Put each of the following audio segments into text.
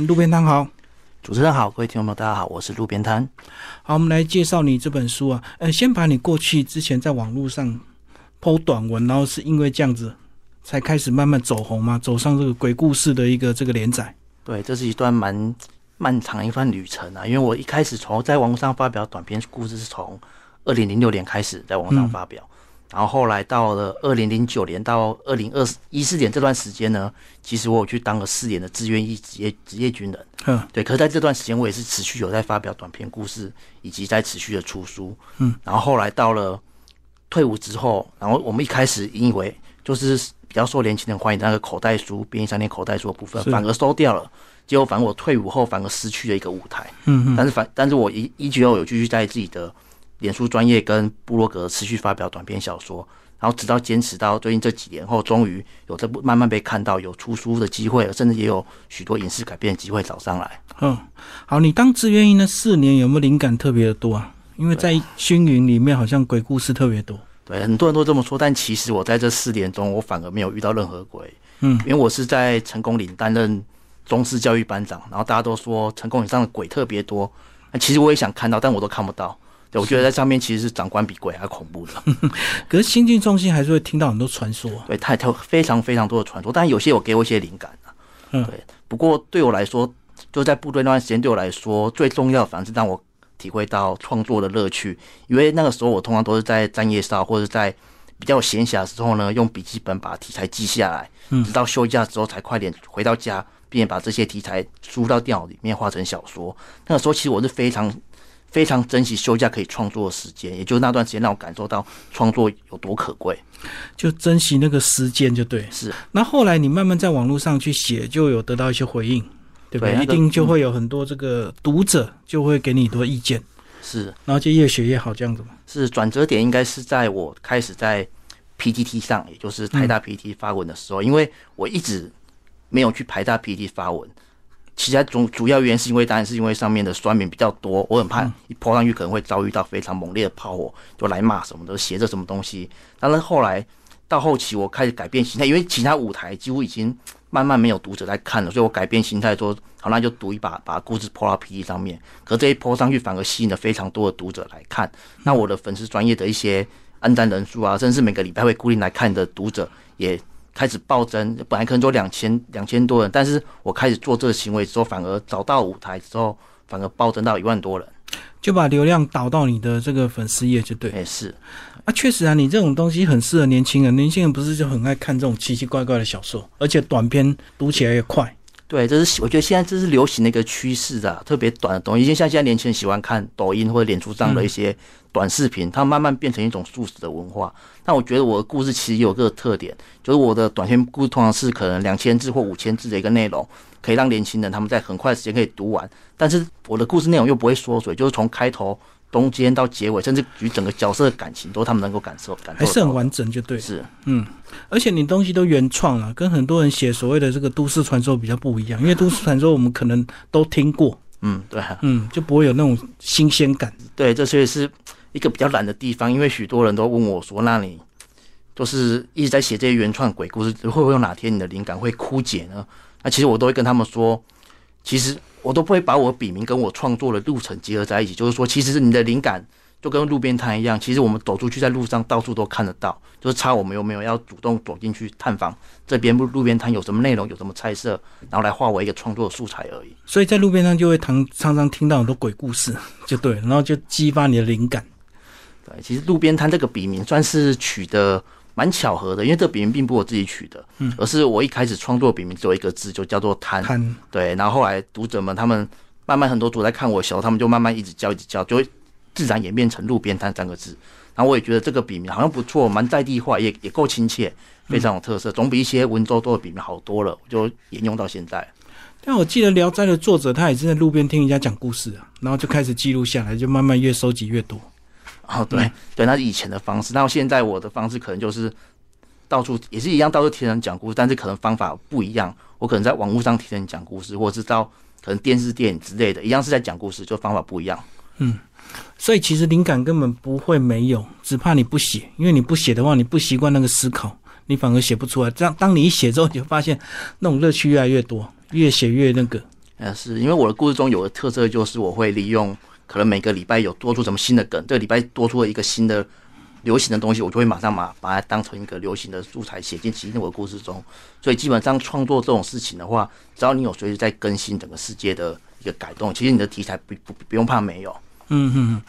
嗯，路边摊好，主持人好，各位听众朋友大家好，我是路边摊。好，我们来介绍你这本书啊。呃，先把你过去之前在网络上剖短文，然后是因为这样子才开始慢慢走红嘛，走上这个鬼故事的一个这个连载。对，这是一段蛮漫长一番旅程啊，因为我一开始从在网络上发表短篇故事是从二零零六年开始在网上发表。然后后来到了二零零九年到二零二一四年这段时间呢，其实我有去当了四年的志愿役职业职业军人。嗯，对。可是在这段时间，我也是持续有在发表短篇故事，以及在持续的出书。嗯。然后后来到了退伍之后，然后我们一开始以为就是比较受年轻人欢迎的那个口袋书、便利商店口袋书的部分，反而收掉了。结果反而我退伍后反而失去了一个舞台。嗯嗯。但是反，但是我依依旧有继续在自己的。脸书专业跟布洛格持续发表短篇小说，然后直到坚持到最近这几年后，终于有这部慢慢被看到，有出书的机会，甚至也有许多影视改编的机会找上来。嗯，好，你当志愿役那四年有没有灵感特别的多啊？因为在星云里面好像鬼故事特别多。对，很多人都这么说，但其实我在这四年中，我反而没有遇到任何鬼。嗯，因为我是在成功岭担任中式教育班长，然后大家都说成功岭上的鬼特别多，那其实我也想看到，但我都看不到。对，我觉得在上面其实是长官比鬼还恐怖的。可是新进中心还是会听到很多传说，对，太太非常非常多的传说，但有些我给我一些灵感嗯，对，不过对我来说，就在部队那段时间，对我来说最重要，反而是让我体会到创作的乐趣。因为那个时候我通常都是在站夜哨或者在比较闲暇的时候呢，用笔记本把题材记下来，直到休假之后才快点回到家，并且把这些题材输到电脑里面画成小说。那个时候其实我是非常。非常珍惜休假可以创作的时间，也就是那段时间让我感受到创作有多可贵，就珍惜那个时间就对。是。那后来你慢慢在网络上去写，就有得到一些回应，对不对？一定就会有很多这个读者就会给你多意见。是。然后就越写越好这样子嘛。是转折点应该是在我开始在 PTT 上，也就是台大 PTT 发文的时候，因为我一直没有去台大 PTT 发文。其他主主要原因是因为，当然是因为上面的酸民比较多，我很怕一泼上去可能会遭遇到非常猛烈的炮火，就来骂什么的，写着什么东西。但是后来到后期，我开始改变心态，因为其他舞台几乎已经慢慢没有读者在看了，所以我改变心态说，好，那就读一把，把故事泼到 P D 上面。可这一泼上去，反而吸引了非常多的读者来看。那我的粉丝专业的一些按赞人数啊，甚至每个礼拜会固定来看的读者也。开始暴增，本来可能就两千两千多人，但是我开始做这个行为之后，反而找到舞台之后，反而暴增到一万多人，就把流量导到你的这个粉丝页就对。哎，是啊，确实啊，你这种东西很适合年轻人，年轻人不是就很爱看这种奇奇怪怪的小说，而且短篇读起来也快。对，这是我觉得现在这是流行的一个趋势啊，特别短的东西，像现在年轻人喜欢看抖音或者脸书上的一些短视频，它慢慢变成一种素食的文化。但我觉得我的故事其实有个特点，就是我的短篇故事通常是可能两千字或五千字的一个内容，可以让年轻人他们在很快的时间可以读完。但是我的故事内容又不会缩水，就是从开头。中间到结尾，甚至与整个角色的感情，都他们能够感受、感受还是很完整，就对。是，嗯，而且你东西都原创了，跟很多人写所谓的这个都市传说比较不一样，因为都市传说我们可能都听过，嗯，对，嗯，就不会有那种新鲜感。对，这所以是一个比较懒的地方，因为许多人都问我说：“那你都是一直在写这些原创鬼故事，会不会有哪天你的灵感会枯竭呢？”那其实我都会跟他们说，其实。我都不会把我笔名跟我创作的路程结合在一起，就是说，其实是你的灵感就跟路边摊一样，其实我们走出去在路上到处都看得到，就是差我们有没有要主动走进去探访这边路路边摊有什么内容，有什么菜色，然后来化为一个创作的素材而已。所以在路边上就会常常常听到很多鬼故事，就对，然后就激发你的灵感。对，其实路边摊这个笔名算是取的。蛮巧合的，因为这笔名并不是我自己取的，嗯，而是我一开始创作笔名只有一个字，就叫做贪。贪，对。然后后来读者们他们慢慢很多读者在看我的时候，他们就慢慢一直叫一直叫，就会自然演变成路边摊三个字。然后我也觉得这个笔名好像不错，蛮在地化，也也够亲切，非常有特色，总比一些文绉绉的笔名好多了。我就沿用到现在。但我记得《聊斋》的作者他也是在路边听人家讲故事啊，然后就开始记录下来，就慢慢越收集越多。哦，对对，那是以前的方式。那现在我的方式可能就是到处也是一样，到处听人讲故事，但是可能方法不一样。我可能在网络上听人讲故事，或者是到可能电视、电影之类的，一样是在讲故事，就方法不一样。嗯，所以其实灵感根本不会没有，只怕你不写，因为你不写的话，你不习惯那个思考，你反而写不出来。这样，当你一写之后，你就发现那种乐趣越来越多，越写越那个。呃，是因为我的故事中有个特色，就是我会利用可能每个礼拜有多出什么新的梗，这个礼拜多出了一个新的流行的东西，我就会马上把把它当成一个流行的素材写进其实我的故事中。所以基本上创作这种事情的话，只要你有随时在更新整个世界的一个改动，其实你的题材不不不用怕没有。嗯哼，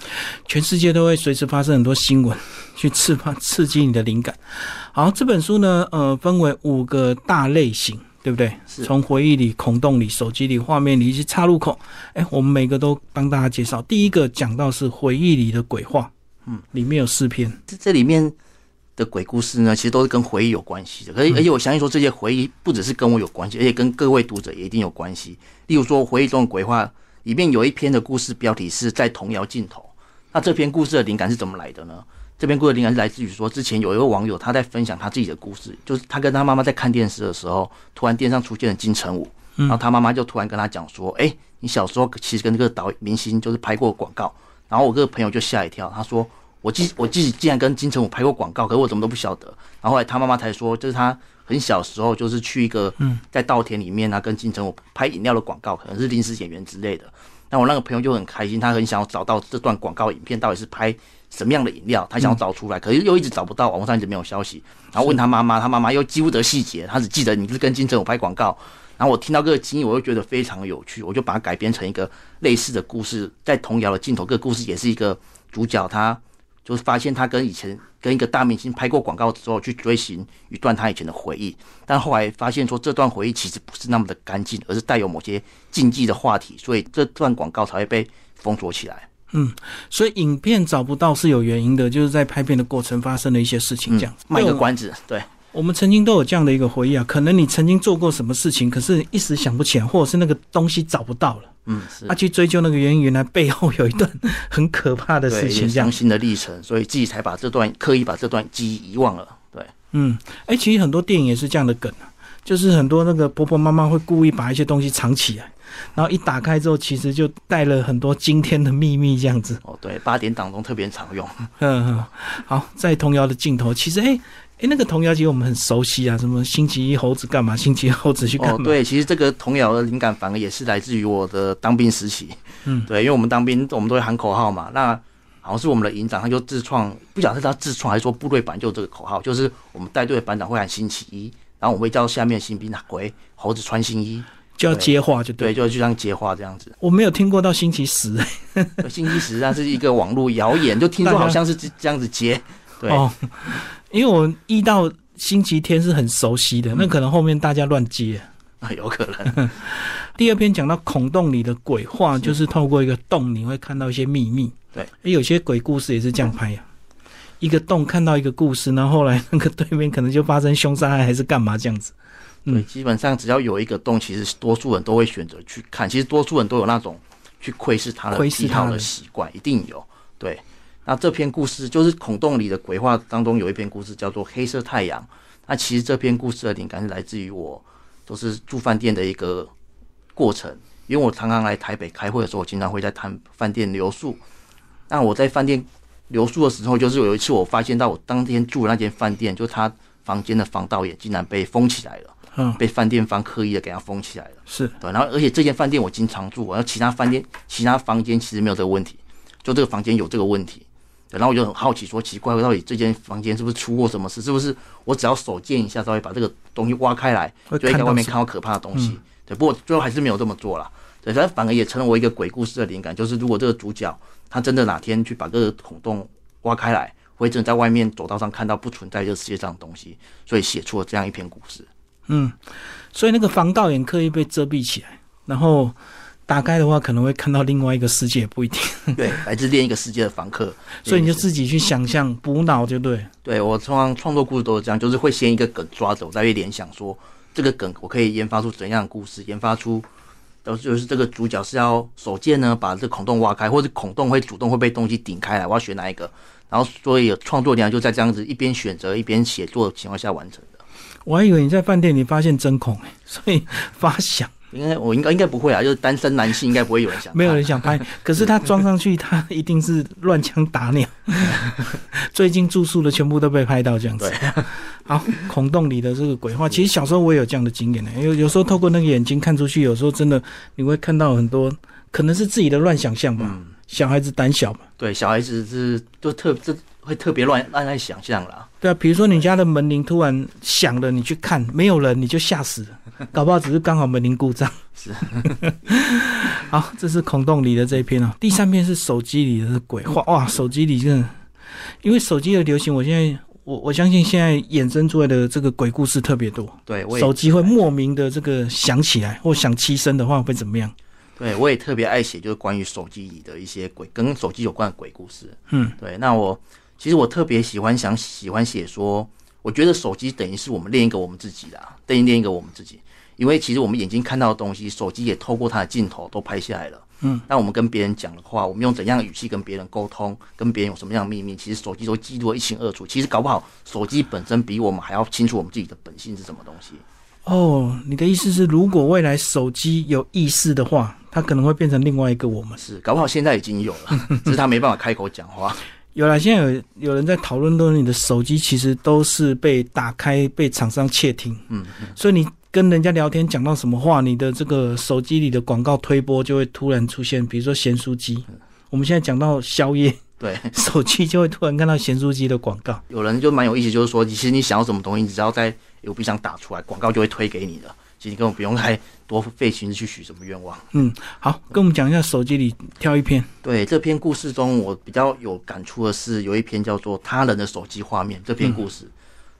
全世界都会随时发生很多新闻，去刺发刺激你的灵感。好，这本书呢，呃，分为五个大类型，对不对？是从回忆里、孔洞里、手机里、画面里以及岔路口。哎，我们每个都帮大家介绍。第一个讲到是回忆里的鬼话，嗯，里面有四篇。这这里面的鬼故事呢，其实都是跟回忆有关系的。而且而且我相信说，这些回忆不只是跟我有关系，而且跟各位读者也一定有关系。例如说，回忆中的鬼话。里面有一篇的故事标题是在童谣尽头。那这篇故事的灵感是怎么来的呢？这边故事灵感是来自于说，之前有一位网友他在分享他自己的故事，就是他跟他妈妈在看电视的时候，突然电视上出现了金城武，然后他妈妈就突然跟他讲说：“哎，你小时候其实跟这个导明星就是拍过广告。”然后我这个朋友就吓一跳，他说：“我记我自己竟然跟金城武拍过广告，可是我怎么都不晓得。”然后后来他妈妈才说，就是他很小时候就是去一个在稻田里面啊，跟金城武拍饮料的广告，可能是临时演员之类的。那我那个朋友就很开心，他很想要找到这段广告影片到底是拍什么样的饮料，他想要找出来，可是又一直找不到，网络上一直没有消息。然后问他妈妈，他妈妈又记不得细节，他只记得你是跟金城武拍广告。然后我听到这个经历，我又觉得非常有趣，我就把它改编成一个类似的故事，在童谣的镜头，这个故事也是一个主角他。就是发现他跟以前跟一个大明星拍过广告之后，去追寻一段他以前的回忆，但后来发现说这段回忆其实不是那么的干净，而是带有某些禁忌的话题，所以这段广告才会被封锁起来。嗯，所以影片找不到是有原因的，就是在拍片的过程发生了一些事情，这样卖个关子。对，我们曾经都有这样的一个回忆啊，可能你曾经做过什么事情，可是一时想不起来，或者是那个东西找不到了。嗯，是他去追究那个原因，原来背后有一段很可怕的事情，伤心的历程，所以自己才把这段刻意把这段记忆遗忘了。对，嗯，哎，其实很多电影也是这样的梗啊，就是很多那个婆婆妈妈会故意把一些东西藏起来，然后一打开之后，其实就带了很多惊天的秘密这样子。哦，对，八点档中特别常用。嗯，好，在童谣的镜头，其实哎。哎，那个童谣其实我们很熟悉啊，什么星期一猴子干嘛？星期二猴子去干嘛？哦，对，其实这个童谣的灵感反而也是来自于我的当兵时期。嗯，对，因为我们当兵，我们都会喊口号嘛。那好像是我们的营长，他就自创，不晓得是他自创还是说部队版就这个口号，就是我们带队的班长会喊星期一，然后我们会叫下面新兵回猴子穿新衣，就要接话，就对，就就像接话这样子。我没有听过到星期十，星期十那是一个网络谣言，就听说好像是这样子接。对，因为我一到。星期天是很熟悉的，那可能后面大家乱接啊，有可能。第二篇讲到孔洞里的鬼话，就是透过一个洞，你会看到一些秘密。对，有些鬼故事也是这样拍呀，一个洞看到一个故事，然后后来那个对面可能就发生凶杀案还是干嘛这样子。对，基本上只要有一个洞，其实多数人都会选择去看。其实多数人都有那种去窥视他的癖好的习惯，一定有。对。那这篇故事就是孔洞里的鬼话当中有一篇故事叫做《黑色太阳》。那其实这篇故事的灵感是来自于我都是住饭店的一个过程，因为我常常来台北开会的时候，我经常会在谈饭店留宿。那我在饭店留宿的时候，就是有一次我发现到我当天住的那间饭店，就他房间的防盗眼竟然被封起来了，嗯，被饭店方刻意的给它封起来了。是对，然后而且这间饭店我经常住，然后其他饭店 其他房间其实没有这个问题，就这个房间有这个问题。对然后我就很好奇，说奇怪，到底这间房间是不是出过什么事？是不是我只要手贱一下，稍微把这个东西挖开来，就会在外面看到可怕的东西？对，不过最后还是没有这么做了。对，但反而也成了我一个鬼故事的灵感，就是如果这个主角他真的哪天去把这个孔洞挖开来，会真的在外面走道上看到不存在这个世界上的东西，所以写出了这样一篇故事。嗯，所以那个防盗眼刻意被遮蔽起来，然后。打开的话，可能会看到另外一个世界，不一定。对，来自另一个世界的房客，所以你就自己去想象，补脑就对。对我通常创作故事都是这样，就是会先一个梗抓走，再去联想说这个梗我可以研发出怎样的故事，研发出，都就是这个主角是要手贱呢，把这孔洞挖开，或者孔洞会主动会被东西顶开来，我要选哪一个？然后所以创作量就在这样子一边选择一边写作的情况下完成的。我还以为你在饭店里发现针孔，所以发响。应该我应该应该不会啊，就是单身男性应该不会有人想，没有人想拍。可是他装上去，他一定是乱枪打鸟。最近住宿的全部都被拍到这样子。好，孔洞里的这个鬼话，其实小时候我也有这样的经验呢。有有时候透过那个眼睛看出去，有时候真的你会看到很多，可能是自己的乱想象吧。小孩子胆小嘛。对，小孩子是就特这会特别乱乱在想象啦。对啊，比如说你家的门铃突然响了，你去看没有人，你就吓死了。搞不好只是刚好门铃故障。是。好，这是孔洞里的这一篇哦。第三篇是手机里的鬼话。哇，手机里真的，因为手机的流行，我现在我我相信现在衍生出来的这个鬼故事特别多。对，手机会莫名的这个响起来，或响七声的话会怎么样？对，我也特别爱写，就是关于手机里的一些鬼，跟手机有关的鬼故事。嗯，对。那我其实我特别喜欢想喜欢写说，我觉得手机等于是我们另一个我们自己啦，等于另一个我们自己。因为其实我们眼睛看到的东西，手机也透过它的镜头都拍下来了。嗯，那我们跟别人讲的话，我们用怎样的语气跟别人沟通，跟别人有什么样的秘密，其实手机都记录的一清二楚。其实搞不好，手机本身比我们还要清楚我们自己的本性是什么东西。哦，你的意思是，如果未来手机有意识的话，它可能会变成另外一个我们？是，搞不好现在已经有了，只是他没办法开口讲话。有了，现在有有人在讨论说，你的手机其实都是被打开，被厂商窃听。嗯，所以你跟人家聊天讲到什么话，你的这个手机里的广告推播就会突然出现，比如说咸酥鸡。我们现在讲到宵夜，对，手机就会突然看到咸酥鸡的广告。有人就蛮有意思，就是说，其实你想要什么东西，你只要在 U B 上打出来，广告就会推给你的。其实根本不用太多费心思去许什么愿望。嗯，好，跟我们讲一下手机里挑一篇。对，这篇故事中我比较有感触的是，有一篇叫做《他人的手机画面》这篇故事。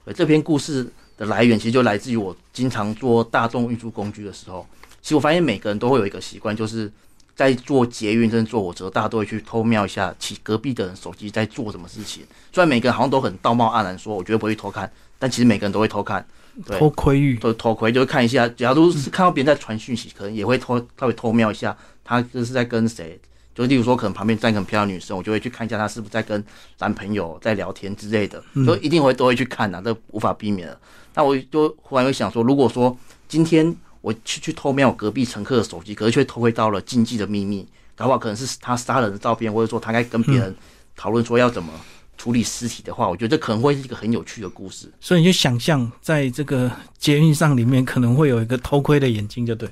对，这篇故事的来源其实就来自于我经常做大众运输工具的时候。其实我发现每个人都会有一个习惯，就是在做捷运、甚至坐火车，大家都会去偷瞄一下其隔壁的人手机在做什么事情。虽然每个人好像都很道貌岸然说，我绝对不会偷看，但其实每个人都会偷看。偷窥欲，偷偷窥，就是看一下。假如是看到别人在传讯息，可能也会偷，他会偷瞄一下，他这是在跟谁？就例如说，可能旁边站个很漂亮女生，我就会去看一下她是不是在跟男朋友在聊天之类的，就一定会都会去看呐，这无法避免的。那我就忽然会想说，如果说今天我去去偷瞄隔壁乘客的手机，可是却偷窥到了禁忌的秘密，搞不好可能是他杀人的照片，或者说他在跟别人讨论说要怎么。处理尸体的话，我觉得这可能会是一个很有趣的故事。所以你就想象，在这个捷运上里面，可能会有一个偷窥的眼睛，就对，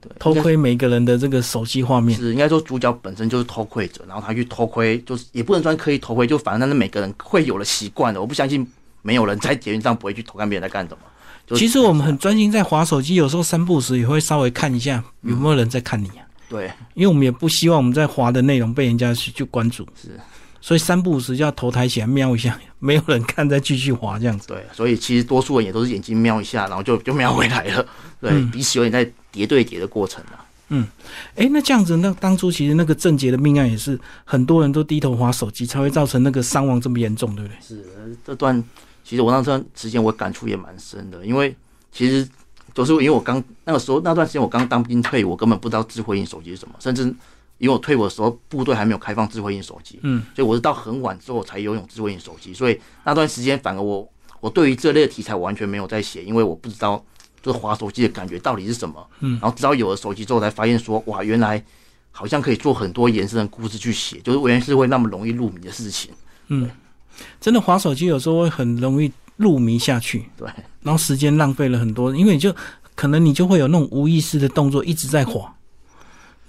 对，偷窥每个人的这个手机画面。是应该说主角本身就是偷窥者，然后他去偷窥，就是也不能算刻意偷窥，就反正那每个人会有了习惯的。我不相信没有人在捷运上不会去偷看别人在干什么。其实我们很专心在划手机，有时候三步时也会稍微看一下有没有人在看你啊。对，因为我们也不希望我们在划的内容被人家去去关注。是。所以三不五时就要头抬起来瞄一下，没有人看再继续滑这样子。对，所以其实多数人也都是眼睛瞄一下，然后就就瞄回来了。对，彼此有点在叠对叠的过程啊。嗯，哎，那这样子，那当初其实那个郑捷的命案也是很多人都低头滑手机，才会造成那个伤亡这么严重，对不对？是，这段其实我那段时间我感触也蛮深的，因为其实就是因为我刚那个时候那段时间我刚当兵退，我根本不知道智慧型手机是什么，甚至。因为我退伍的时候，部队还没有开放智慧型手机，嗯，所以我是到很晚之后才拥有智慧型手机，所以那段时间反而我我对于这类的题材完全没有在写，因为我不知道就是滑手机的感觉到底是什么，嗯，然后直到有了手机之后，才发现说哇，原来好像可以做很多延伸的故事去写，就是原来是会那么容易入迷的事情，嗯，真的滑手机有时候会很容易入迷下去，对，然后时间浪费了很多，因为你就可能你就会有那种无意识的动作一直在滑。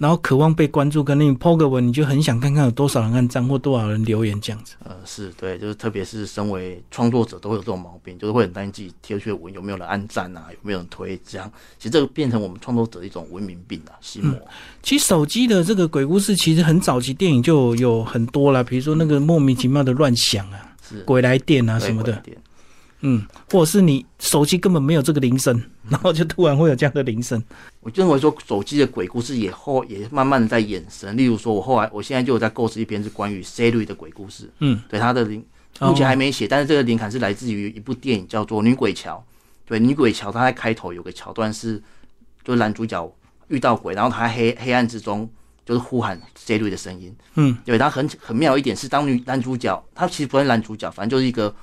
然后渴望被关注，跟你 po 个文，你就很想看看有多少人按赞或多少人留言这样子。呃，是对，就是特别是身为创作者，都会有这种毛病，就是会很担心自己贴出去的文有没有人按赞啊，有没有人推这样。其实这个变成我们创作者的一种文明病啊，心魔。其实手机的这个鬼故事，其实很早期电影就有很多了，比如说那个莫名其妙的乱想啊，是鬼来电啊什么的。嗯，或者是你手机根本没有这个铃声，然后就突然会有这样的铃声。我认为说手机的鬼故事也后也慢慢的在衍生。例如说，我后来我现在就有在构思一篇是关于 Siri 的鬼故事。嗯，对，他的灵目前还没写，但是这个灵感是来自于一部电影叫做《女鬼桥》。对，《女鬼桥》它在开头有个桥段是，就是男主角遇到鬼，然后他黑黑暗之中就是呼喊 Siri 的声音。嗯，对，他很很妙一点是，当女男主角他其实不是男主角，反正就是一个。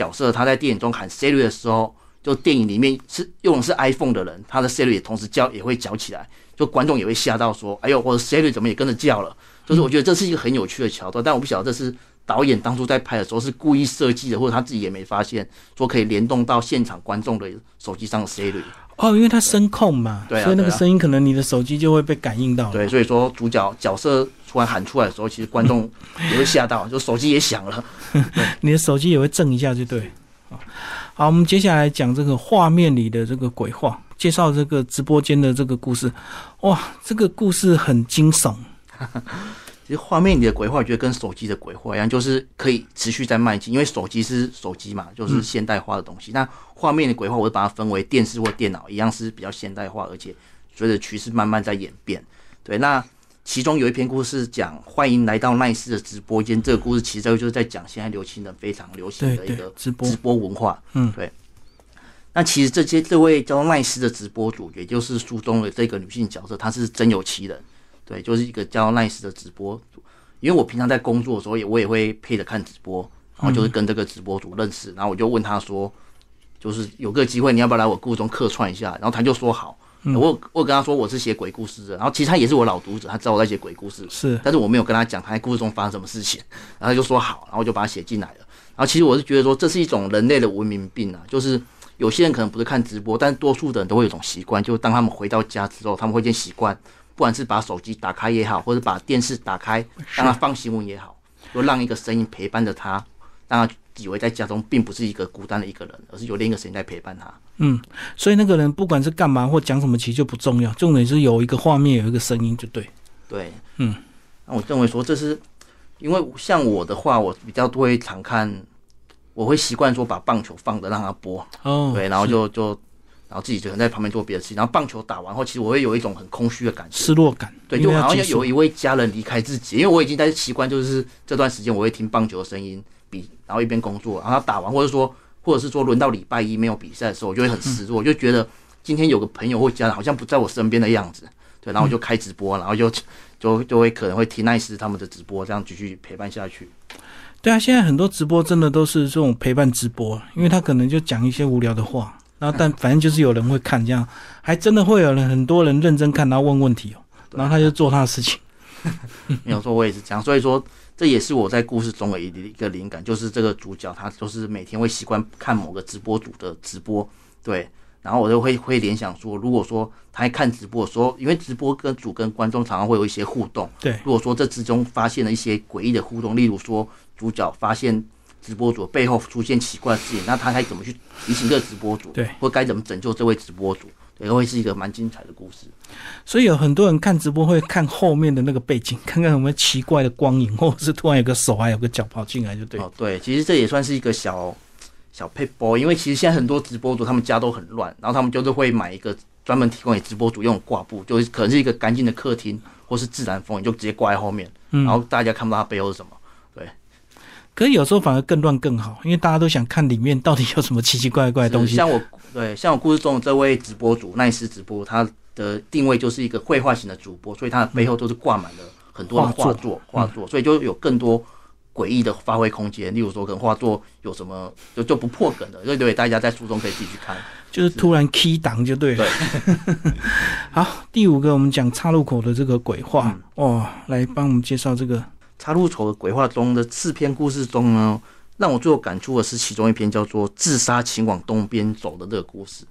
角色他在电影中喊 Siri 的时候，就电影里面是用的是 iPhone 的人，他的 Siri 也同时叫也会叫起来，就观众也会吓到说：“哎呦，我的 Siri 怎么也跟着叫了？”就是我觉得这是一个很有趣的桥段，但我不晓得这是导演当初在拍的时候是故意设计的，或者他自己也没发现，说可以联动到现场观众的手机上的 Siri。哦，因为它声控嘛，对啊所以那个声音可能你的手机就会被感应到。对，所以说主角角色突然喊出来的时候，其实观众也会吓到，就手机也响了。你的手机也会震一下，就对。好好，我们接下来讲这个画面里的这个鬼话，介绍这个直播间的这个故事。哇，这个故事很惊悚。其实画面里的鬼话，我觉得跟手机的鬼话一样，就是可以持续在迈进，因为手机是手机嘛，就是现代化的东西。那画面的鬼话，我会把它分为电视或电脑，一样是比较现代化，而且随着趋势慢慢在演变。对，那其中有一篇故事讲欢迎来到奈斯的直播间，这个故事其实就是在讲现在流行的非常流行的一个，直播直播文化。嗯，对。那其实这些这位叫做奈斯的直播主，也就是书中的这个女性角色，她是真有其人。对，就是一个叫 Nice 的直播主。因为我平常在工作的时候也我也会配着看直播，然后就是跟这个直播主认识，然后我就问他说，就是有个机会你要不要来我故事中客串一下？然后他就说好。我我跟他说我是写鬼故事的，然后其实他也是我老读者，他知道我在写鬼故事，是但是我没有跟他讲他在故事中发生什么事情，然后他就说好，然后我就把他写进来了。然后其实我是觉得说这是一种人类的文明病啊，就是有些人可能不是看直播，但多数的人都会有一种习惯，就是当他们回到家之后，他们会先习惯，不管是把手机打开也好，或者把电视打开让他放新闻也好，就让一个声音陪伴着他，让他以为在家中并不是一个孤单的一个人，而是有另一个声音在陪伴他。嗯，所以那个人不管是干嘛或讲什么，其实就不重要，重点是有一个画面，有一个声音就对。对，嗯，那我认为说这是因为像我的话，我比较多会常看，我会习惯说把棒球放着让他播，哦，对，然后就就然后自己就在旁边做别的事情，然后棒球打完后，其实我会有一种很空虚的感觉，失落感，对，就好像有一位家人离开自己，因为我已经在习惯，就是这段时间我会听棒球的声音，比然后一边工作，然后打完或者说或者是说轮到礼拜一没有比赛的时候，我就会很失落，我就觉得今天有个朋友或家人好像不在我身边的样子，对，然后我就开直播，然后就就就会可能会听奈斯他们的直播，这样继续陪伴下去。对啊，现在很多直播真的都是这种陪伴直播，因为他可能就讲一些无聊的话，然后但反正就是有人会看，这样还真的会有人很多人认真看，然后问问题哦，然后他就做他的事情。没有错，我也是这样，所以说这也是我在故事中的一一个灵感，就是这个主角他就是每天会习惯看某个直播主的直播，对，然后我就会会联想说，如果说他在看直播的时候，因为直播跟主跟观众常常会有一些互动，对，如果说这之中发现了一些诡异的互动，例如说主角发现直播主背后出现奇怪的事情，那他该怎么去提醒这个直播主，对，或该怎么拯救这位直播主，对，会是一个蛮精彩的故事。所以有很多人看直播会看后面的那个背景，看看有没有奇怪的光影，或者是突然有个手还有个脚跑进来，就对。哦，对，其实这也算是一个小小配播，因为其实现在很多直播主他们家都很乱，然后他们就是会买一个专门提供给直播主用的挂布，就是可能是一个干净的客厅或是自然风，你就直接挂在后面，嗯然后大家看不到他背后是什么。可是有时候反而更乱更好，因为大家都想看里面到底有什么奇奇怪怪的东西。像我对像我故事中的这位直播主奈斯直播，他的定位就是一个绘画型的主播，所以他的背后都是挂满了很多的画画作，画作，所以就有更多诡异的发挥空间。例如说，可能画作有什么就就不破梗的，就留给大家在书中可以自己去看。就是突然 key 档就对了。好，第五个我们讲岔路口的这个鬼话、哦，来帮我们介绍这个插入丑的鬼话中的四篇故事中呢，让我最有感触的是其中一篇叫做“自杀请往东边走”的这个故事。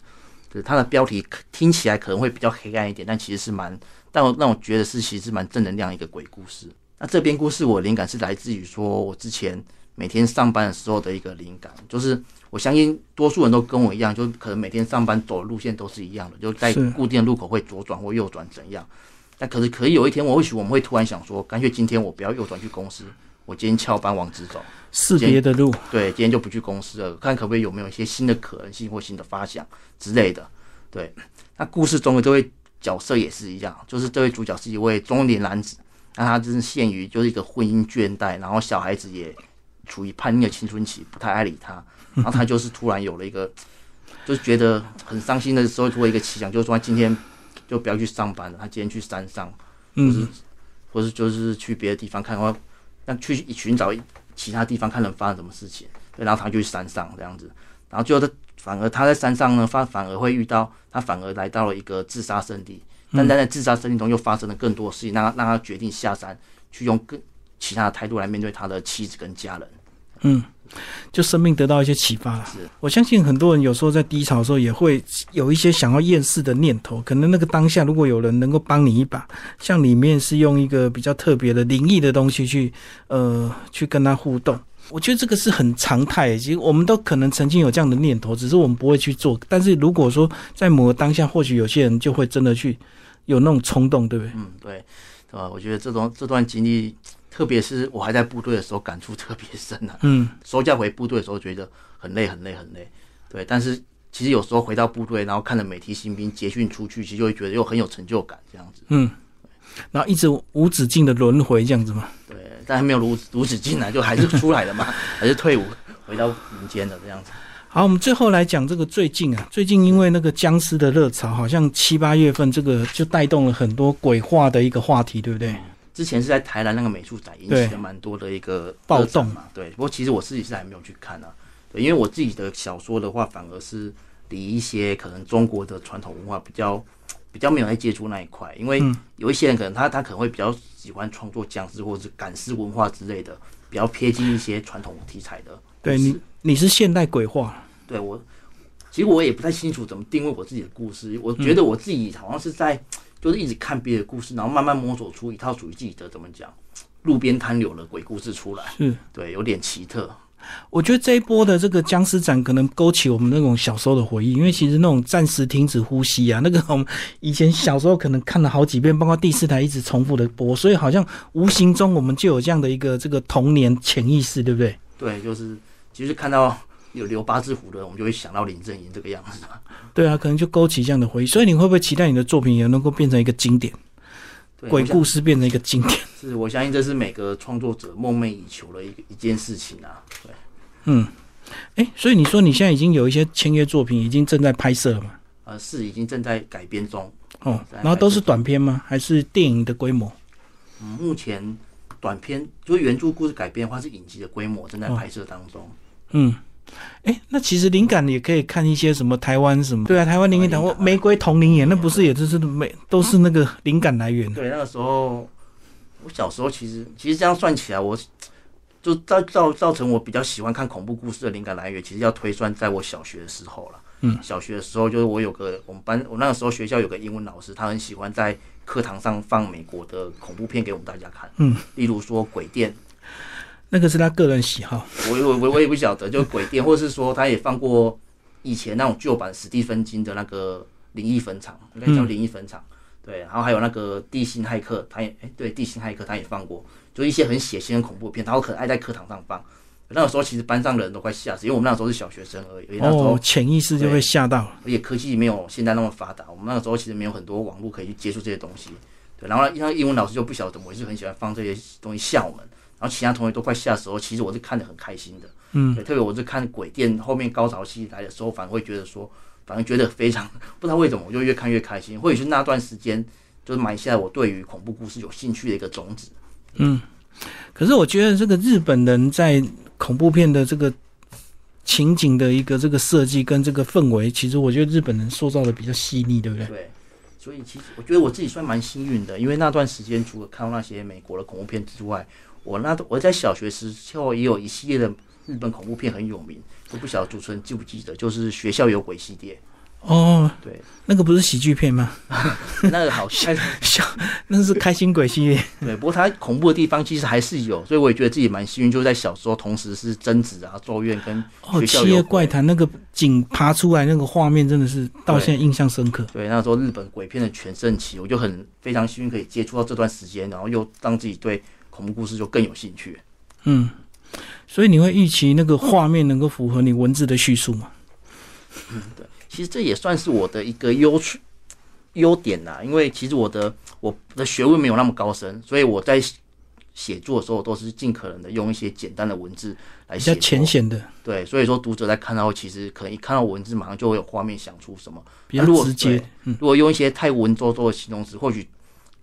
对它的标题可听起来可能会比较黑暗一点，但其实是蛮，但我让我觉得是其实是蛮正能量一个鬼故事。那这篇故事我的灵感是来自于说我之前每天上班的时候的一个灵感，就是我相信多数人都跟我一样，就可能每天上班走的路线都是一样的，就在固定的路口会左转或右转怎样。但可是可以有一天，我或许我们会突然想说，干脆今天我不要右转去公司，我今天翘班往直走。是别的路，对，今天就不去公司了，看可不可以有没有一些新的可能性或新的发想之类的。对，那故事中的这位角色也是一样，就是这位主角是一位中年男子，那他真是陷于就是一个婚姻倦怠，然后小孩子也处于叛逆的青春期，不太爱理他，然后他就是突然有了一个，就是觉得很伤心的时候，突然一个奇想，就是说他今天就不要去上班了，他今天去山上，嗯，或是就是去别的地方看，或那去寻找其他地方看能发生什么事情，对，然后他就去山上这样子，然后最后他反而他在山上呢，反反而会遇到他反而来到了一个自杀圣地，但在自杀圣地中又发生了更多的事情，让他让他决定下山去用更其他的态度来面对他的妻子跟家人。嗯，就生命得到一些启发了。是我相信很多人有时候在低潮的时候也会有一些想要厌世的念头，可能那个当下如果有人能够帮你一把，像里面是用一个比较特别的灵异的东西去呃去跟他互动。我觉得这个是很常态，其实我们都可能曾经有这样的念头，只是我们不会去做。但是如果说在某个当下，或许有些人就会真的去有那种冲动，对不对？嗯，对，对吧？我觉得这种这段经历。特别是我还在部队的时候，感触特别深啊。嗯，收假回部队的时候，觉得很累，很累，很累。对，但是其实有时候回到部队，然后看着每批新兵结训出去，其实就会觉得又很有成就感，这样子。嗯，然后一直无止境的轮回这样子嘛。对，但还没有无无止境啊，就还是出来了嘛，还是退伍回到民间的这样子。好，我们最后来讲这个最近啊，最近因为那个僵尸的热潮，好像七八月份这个就带动了很多鬼话的一个话题，对不对？之前是在台南那个美术展引起了蛮多的一个暴动嘛，对。不过其实我自己是还没有去看啊，对，因为我自己的小说的话，反而是离一些可能中国的传统文化比较比较没有在接触那一块，因为有一些人可能他他可能会比较喜欢创作僵尸或者是赶尸文化之类的，比较贴近一些传统题材的。对你你是现代鬼话，对我其实我也不太清楚怎么定位我自己的故事，我觉得我自己好像是在。就是一直看别的故事，然后慢慢摸索出一套属于自己的怎么讲路边摊流的鬼故事出来。是，对，有点奇特。我觉得这一波的这个僵尸展可能勾起我们那种小时候的回忆，因为其实那种暂时停止呼吸啊，那个我们以前小时候可能看了好几遍，包括第四台一直重复的播，所以好像无形中我们就有这样的一个这个童年潜意识，对不对？对，就是其实看到。有留八字胡的，我们就会想到林正英这个样子。对啊，可能就勾起这样的回忆。所以你会不会期待你的作品也能够变成一个经典？鬼故事变成一个经典？是我相信这是每个创作者梦寐以求的一一件事情啊。对，嗯，哎，所以你说你现在已经有一些签约作品已经正在拍摄了吗？呃，是已经正在改编中。哦，然后都是短片吗？还是电影的规模？嗯，目前短片就是原著故事改编的话是影集的规模，正在拍摄当中。嗯。哎，那其实灵感也可以看一些什么台湾什么，对啊，台湾灵感或玫瑰同龄眼，那不是也就是每都是那个灵感来源对，那个时候我小时候其实其实这样算起来，我就造造造成我比较喜欢看恐怖故事的灵感来源，其实要推算在我小学的时候了。嗯，小学的时候就是我有个我们班，我那个时候学校有个英文老师，他很喜欢在课堂上放美国的恐怖片给我们大家看。嗯，例如说鬼店。那个是他个人喜好，我我我我也不晓得，就鬼店，或者是说他也放过以前那种旧版史蒂芬金的那个灵异坟场，应该叫灵异坟场，对，然后还有那个地心骇客，他也哎对地心骇客他也放过，就一些很血腥的恐怖片，他可能爱在课堂上放。那个时候其实班上的人都快吓死，因为我们那时候是小学生而已，那时候潜意识就会吓到，而且科技没有现在那么发达，我们那个时候其实没有很多网络可以去接触这些东西，对，然后因为英文老师就不晓得怎么回事，很喜欢放这些东西吓我们。然后其他同学都快下的时候，其实我是看得很开心的，嗯，对，特别我是看鬼店后面高潮戏来的时候，反而会觉得说，反而觉得非常 不知道为什么，我就越看越开心，或许是那段时间就是埋下我对于恐怖故事有兴趣的一个种子，嗯，可是我觉得这个日本人在恐怖片的这个情景的一个这个设计跟这个氛围，其实我觉得日本人塑造的比较细腻，对不对？对，所以其实我觉得我自己算蛮幸运的，因为那段时间除了看到那些美国的恐怖片之外。我那我在小学时候也有一系列的日本恐怖片很有名，我不晓得主持人记不记得，就是学校有鬼系列。哦，对，那个不是喜剧片吗？那个好像 笑，那是开心鬼系列。对，不过它恐怖的地方其实还是有，所以我也觉得自己蛮幸运，就在小时候同时是贞子啊、咒怨跟哦，七夜怪谈那个井爬出来那个画面真的是到现在印象深刻。对，那时候日本鬼片的全盛期，我就很非常幸运可以接触到这段时间，然后又让自己对。恐怖故事就更有兴趣，嗯，所以你会预期那个画面能够符合你文字的叙述吗？嗯，对，其实这也算是我的一个优处优点呐，因为其实我的我的学问没有那么高深，所以我在写作的时候都是尽可能的用一些简单的文字来写，比较浅显的，对，所以说读者在看到其实可能一看到文字马上就会有画面想出什么，比较直接。嗯如果用一些太文绉绉的形容词，或许。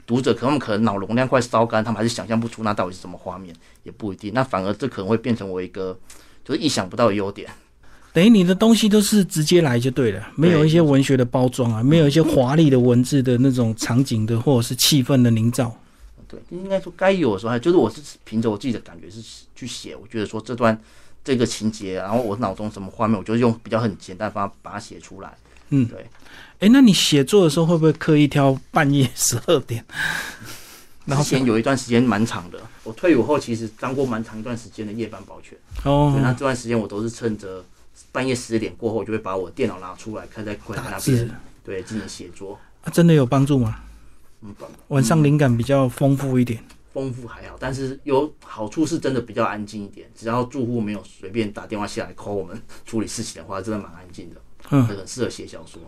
读者可能可能脑容量快烧干，他们还是想象不出那到底是什么画面，也不一定。那反而这可能会变成我一个就是意想不到的优点。等于你的东西都是直接来就对了，没有一些文学的包装啊，没有一些华丽的文字的那种场景的或者是气氛的营造。对，应该说该有的时候，就是我是凭着我自己的感觉是去写。我觉得说这段这个情节，然后我脑中什么画面，我就用比较很简单方法把它写出来。嗯，对。哎，那你写作的时候会不会刻意挑半夜十二点？之前有一段时间蛮长的，我退伍后其实当过蛮长一段时间的夜班保全。哦，那这段时间我都是趁着半夜十点过后，就会把我电脑拿出来，开在柜台那边，对，进行写作。啊，真的有帮助吗？嗯，晚上灵感比较丰富一点。丰富还好，但是有好处是真的比较安静一点。只要住户没有随便打电话下来 call 我们 处理事情的话，真的蛮安静的。嗯，很适合写小说。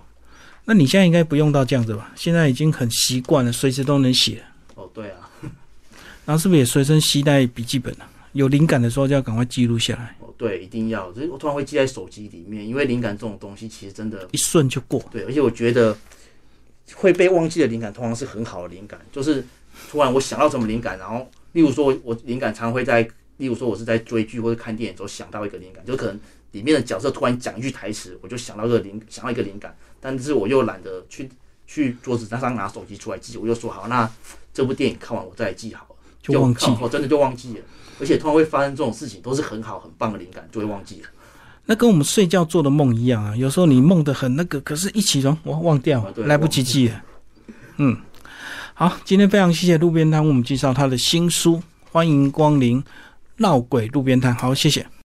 那你现在应该不用到这样子吧？现在已经很习惯了，随时都能写。哦，对啊。然后是不是也随身携带笔记本啊？有灵感的时候就要赶快记录下来。哦，对，一定要。就是我突然会记在手机里面，因为灵感这种东西其实真的，一瞬就过。对，而且我觉得会被忘记的灵感，通常是很好的灵感。就是突然我想到什么灵感，然后例如说我灵感常会在，例如说我是在追剧或者看电影时候想到一个灵感，就可能里面的角色突然讲一句台词，我就想到个灵，想到一个灵感。但是我又懒得去去桌子上拿手机出来记，我就说好，那这部电影看完我再来记好了，就忘记，我真的就忘记了。而且通常会发生这种事情，都是很好很棒的灵感就会忘记了。那跟我们睡觉做的梦一样啊，有时候你梦的很那个，可是一起床我忘掉，来不及记了。嗯，好，今天非常谢谢路边摊为我们介绍他的新书，欢迎光临闹鬼路边摊，好，谢谢。